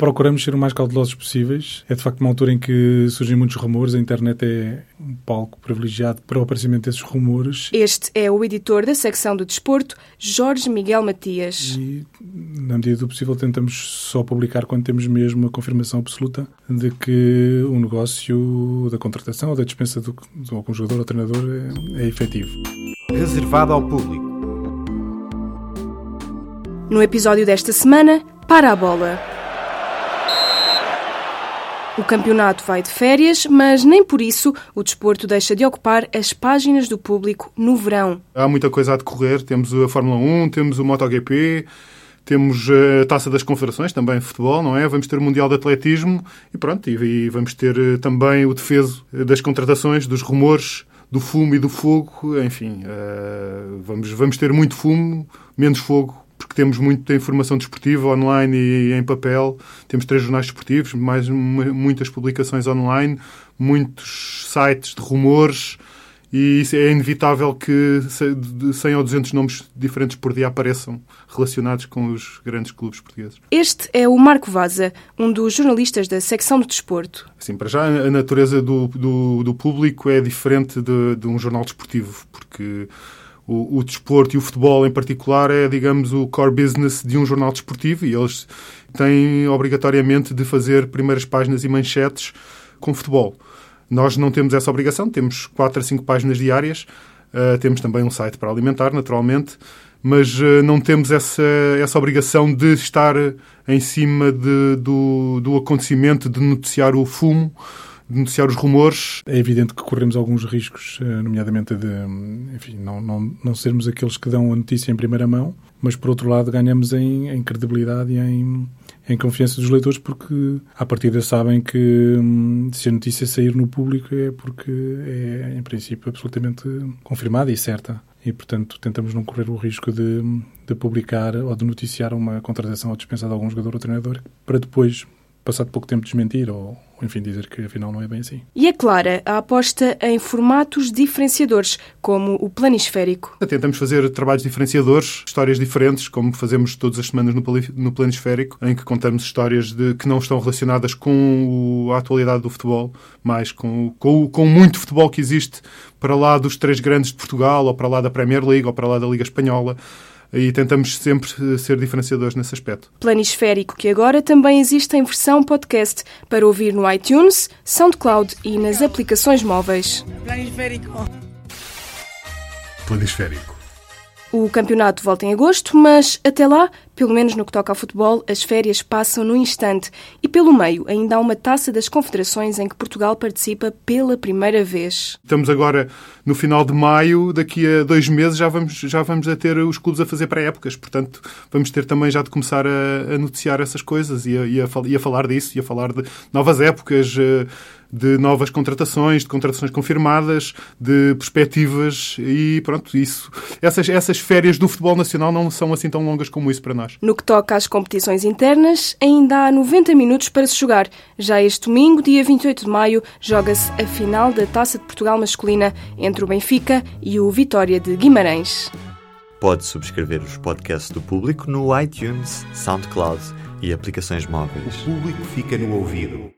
procuramos ser o mais cautelosos possíveis. É de facto uma altura em que surgem muitos rumores, a internet é um palco privilegiado para o aparecimento desses rumores. Este é o editor da secção do desporto, Jorge Miguel Matias. E, na medida do possível, tentamos só publicar quando temos mesmo a confirmação absoluta de que o negócio da contratação ou da dispensa do, do algum jogador ou treinador é, é efetivo. Reservado ao público. No episódio desta semana, para a bola. O campeonato vai de férias, mas nem por isso o desporto deixa de ocupar as páginas do público no verão. Há muita coisa a decorrer. Temos a Fórmula 1, temos o MotoGP, temos a Taça das Confederações, também futebol, não é? Vamos ter o Mundial de Atletismo e pronto, e, vamos ter eh, também o defeso das contratações, dos rumores, do fumo e do fogo. Enfim, vamos, vamos ter muito fumo, menos fogo porque temos muita informação desportiva online e em papel. Temos três jornais desportivos, mais muitas publicações online, muitos sites de rumores e é inevitável que 100 ou 200 nomes diferentes por dia apareçam relacionados com os grandes clubes portugueses. Este é o Marco Vaza, um dos jornalistas da secção do desporto. Assim, para já, a natureza do, do, do público é diferente de, de um jornal desportivo, porque o, o desporto e o futebol em particular é, digamos, o core business de um jornal desportivo e eles têm obrigatoriamente de fazer primeiras páginas e manchetes com futebol. Nós não temos essa obrigação, temos 4 a 5 páginas diárias, uh, temos também um site para alimentar, naturalmente, mas uh, não temos essa, essa obrigação de estar em cima de, do, do acontecimento, de noticiar o fumo denunciar os rumores. É evidente que corremos alguns riscos, eh, nomeadamente de enfim, não, não, não sermos aqueles que dão a notícia em primeira mão, mas por outro lado ganhamos em, em credibilidade e em, em confiança dos leitores porque à partida sabem que hum, se a notícia sair no público é porque é em princípio absolutamente confirmada e certa e portanto tentamos não correr o risco de, de publicar ou de noticiar uma contratação ou dispensa de algum jogador ou treinador para depois passado pouco tempo desmentir ou, enfim, dizer que afinal não é bem assim. E é clara a aposta em formatos diferenciadores, como o planisférico. Tentamos fazer trabalhos diferenciadores, histórias diferentes, como fazemos todas as semanas no planisférico, em que contamos histórias de, que não estão relacionadas com a atualidade do futebol, mas com, com, com muito futebol que existe para lá dos três grandes de Portugal, ou para lá da Premier League, ou para lá da Liga Espanhola e tentamos sempre eh, ser diferenciadores nesse aspecto. Planisférico, que agora também existe em versão podcast para ouvir no iTunes, SoundCloud e nas aplicações móveis. Planisférico. Planisférico. O campeonato volta em agosto, mas até lá, pelo menos no que toca ao futebol, as férias passam no instante e pelo meio ainda há uma taça das confederações em que Portugal participa pela primeira vez. Estamos agora no final de maio, daqui a dois meses já vamos, já vamos a ter os clubes a fazer pré-épocas, portanto vamos ter também já de começar a, a noticiar essas coisas e a, e, a, e a falar disso, e a falar de novas épocas. Uh, de novas contratações, de contratações confirmadas, de perspectivas e pronto, isso. Essas, essas férias do futebol nacional não são assim tão longas como isso para nós. No que toca às competições internas, ainda há 90 minutos para se jogar. Já este domingo, dia 28 de maio, joga-se a final da Taça de Portugal masculina entre o Benfica e o Vitória de Guimarães. Pode subscrever os podcasts do público no iTunes, SoundCloud e aplicações móveis. O público fica no ouvido.